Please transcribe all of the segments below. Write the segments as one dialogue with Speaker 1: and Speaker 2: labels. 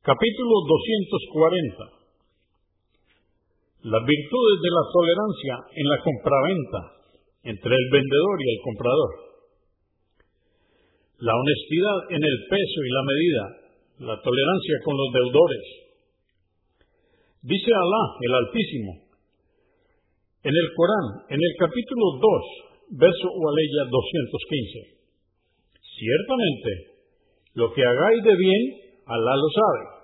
Speaker 1: Capítulo 240. Las virtudes de la tolerancia en la compraventa entre el vendedor y el comprador. La honestidad en el peso y la medida. La tolerancia con los deudores. Dice Alá, el Altísimo, en el Corán, en el capítulo 2, verso o aleya 215. Ciertamente, lo que hagáis de bien, Alá lo sabe.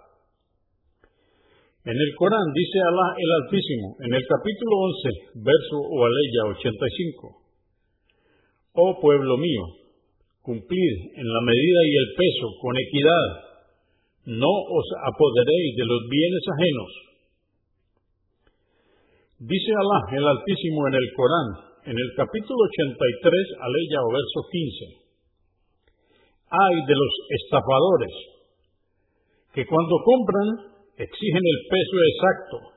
Speaker 1: En el Corán dice Alá el Altísimo, en el capítulo 11, verso o aleya 85. Oh pueblo mío, cumplid en la medida y el peso con equidad, no os apoderéis de los bienes ajenos. Dice Alá el Altísimo en el Corán, en el capítulo 83, aleya o verso 15 hay de los estafadores que cuando compran exigen el peso exacto,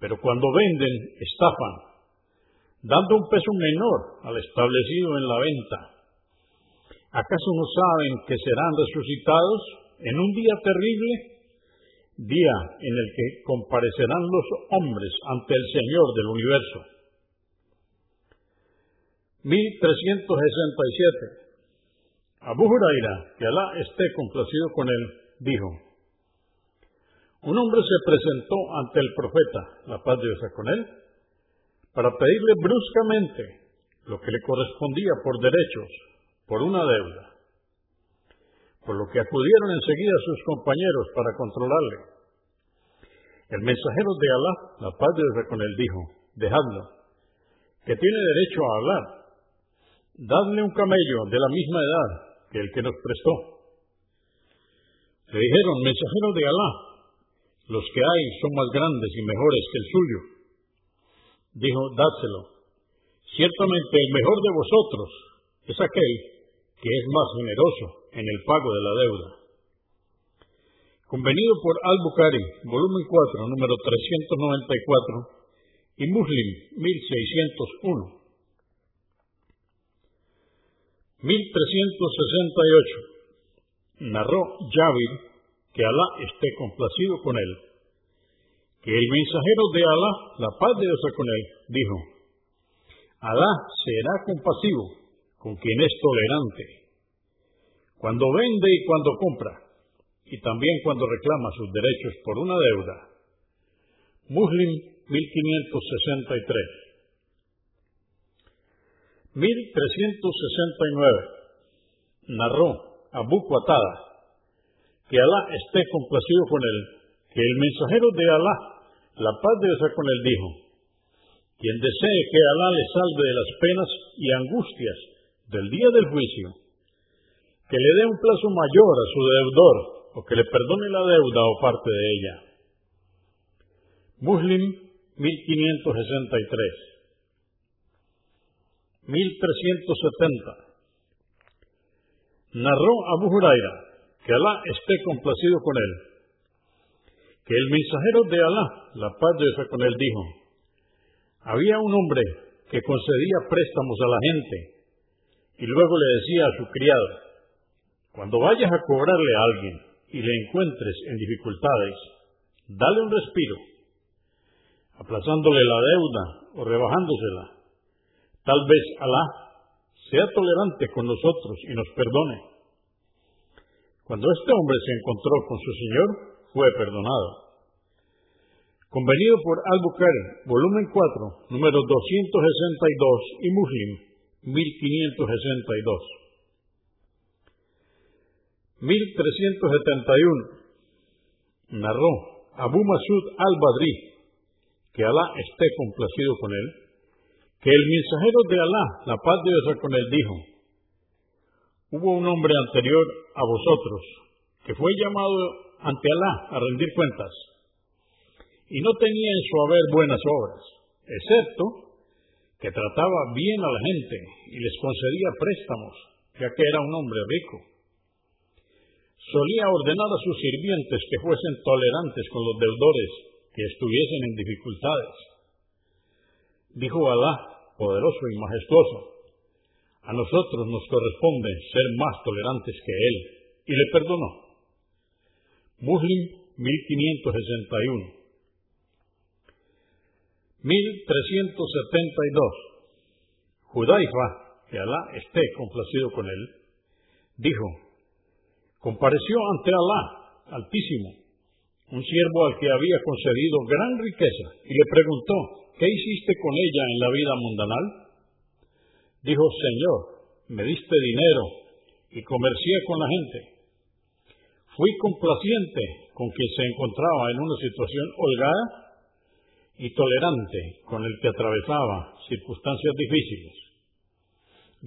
Speaker 1: pero cuando venden estafan, dando un peso menor al establecido en la venta. ¿Acaso no saben que serán resucitados en un día terrible? Día en el que comparecerán los hombres ante el Señor del universo. 1367 Abu Huraira, que Alá esté complacido con él, dijo, un hombre se presentó ante el profeta, la paz de Dios con él, para pedirle bruscamente lo que le correspondía por derechos, por una deuda, por lo que acudieron enseguida sus compañeros para controlarle. El mensajero de Alá, la paz de Dios con él, dijo, dejadlo, que tiene derecho a hablar, dadle un camello de la misma edad que el que nos prestó. Le dijeron, mensajero de Alá, los que hay son más grandes y mejores que el suyo. Dijo, dáselo. Ciertamente el mejor de vosotros es aquel que es más generoso en el pago de la deuda. Convenido por Al-Bukhari, volumen 4, número 394, y Muslim, 1601. 1368. Narró Yavir, que Alá esté complacido con él, que el mensajero de Alá, la paz de Dios con él, dijo, Alá será compasivo con quien es tolerante, cuando vende y cuando compra, y también cuando reclama sus derechos por una deuda. Muslim 1563 1369. Narró Abu Qatada, que Alá esté complacido con él, que el mensajero de Alá, la paz de Dios con él, dijo, quien desee que Alá le salve de las penas y angustias del día del juicio, que le dé un plazo mayor a su deudor o que le perdone la deuda o parte de ella. Muslim 1563 1370. Narró Abu Huraira, que Alá esté complacido con él, que el mensajero de Alá, la paz de Dios con él, dijo, había un hombre que concedía préstamos a la gente y luego le decía a su criado, cuando vayas a cobrarle a alguien y le encuentres en dificultades, dale un respiro, aplazándole la deuda o rebajándosela Tal vez Alá sea tolerante con nosotros y nos perdone. Cuando este hombre se encontró con su Señor, fue perdonado. Convenido por Al-Bukhari, volumen 4, número 262 y Muslim, 1562. 1371. Narró Abu Masud al-Badri, que Alá esté complacido con él, que el mensajero de Alá, la paz de Dios con él, dijo, hubo un hombre anterior a vosotros que fue llamado ante Alá a rendir cuentas y no tenía en su haber buenas obras, excepto que trataba bien a la gente y les concedía préstamos, ya que era un hombre rico. Solía ordenar a sus sirvientes que fuesen tolerantes con los deudores que estuviesen en dificultades Dijo Alá, poderoso y majestuoso, a nosotros nos corresponde ser más tolerantes que Él, y le perdonó. Muslim 1561. 1372. Judaifa, que Alá esté complacido con él, dijo, compareció ante Alá Altísimo un siervo al que había concedido gran riqueza y le preguntó, ¿qué hiciste con ella en la vida mundanal? Dijo, Señor, me diste dinero y comercié con la gente. Fui complaciente con quien se encontraba en una situación holgada y tolerante con el que atravesaba circunstancias difíciles.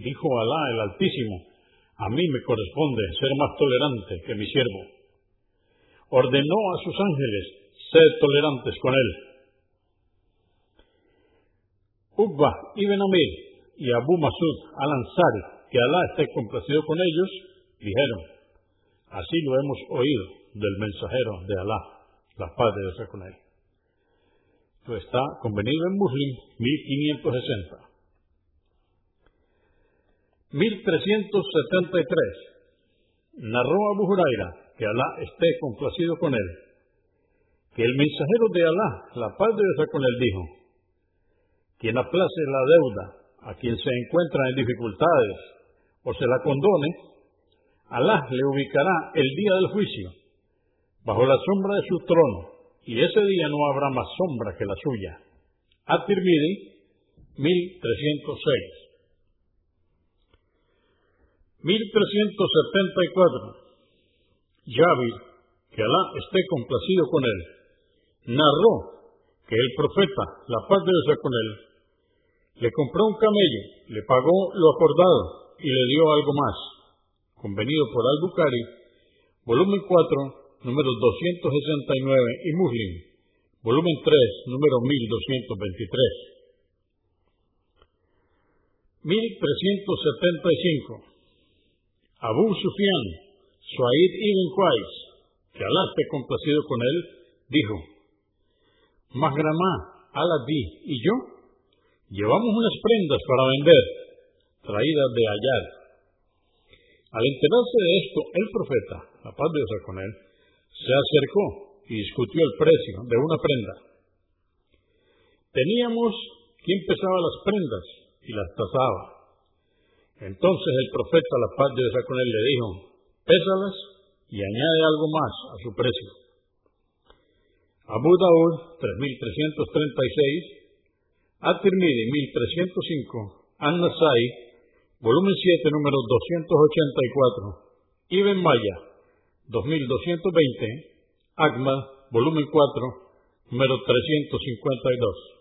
Speaker 1: Dijo Alá el Altísimo, a mí me corresponde ser más tolerante que mi siervo. Ordenó a sus ángeles ser tolerantes con él. Uqba ibn Amir y Abu Masud al-Ansari, que Alá esté complacido con ellos, dijeron, así lo hemos oído del mensajero de Alá, la paz de Dios con él. Esto está convenido en Muslim 1560. 1373. Narró Abu Huraira, que Alá esté complacido con él, que el mensajero de Alá, la paz de Dios con él, dijo, quien aplace la deuda a quien se encuentra en dificultades o se la condone, Alá le ubicará el día del juicio bajo la sombra de su trono, y ese día no habrá más sombra que la suya. At-Tirmidhi, 1306. 1374. Yavir, que Alá esté complacido con él, narró que el profeta, la paz de Dios con él, le compró un camello, le pagó lo acordado y le dio algo más, convenido por Al-Bukhari, volumen 4, número 269 y Muslim, volumen 3, número 1223. 1375. Abu Sufyan, Suaid ibn Qais, que Alá esté complacido con él, dijo, Mahramá, Aladí y yo llevamos unas prendas para vender, traídas de Ayar. Al enterarse de esto, el profeta, la paz de Dios con él, se acercó y discutió el precio de una prenda. Teníamos quien pesaba las prendas y las tasaba. Entonces el profeta, la paz de Dios con él, le dijo, pésalas y añade algo más a su precio. Abu Daud 3336, At-Tirmidhi 1305, An-Nasai, volumen 7, número 284, Ibn Maya 2220, Agma, volumen 4, número 352.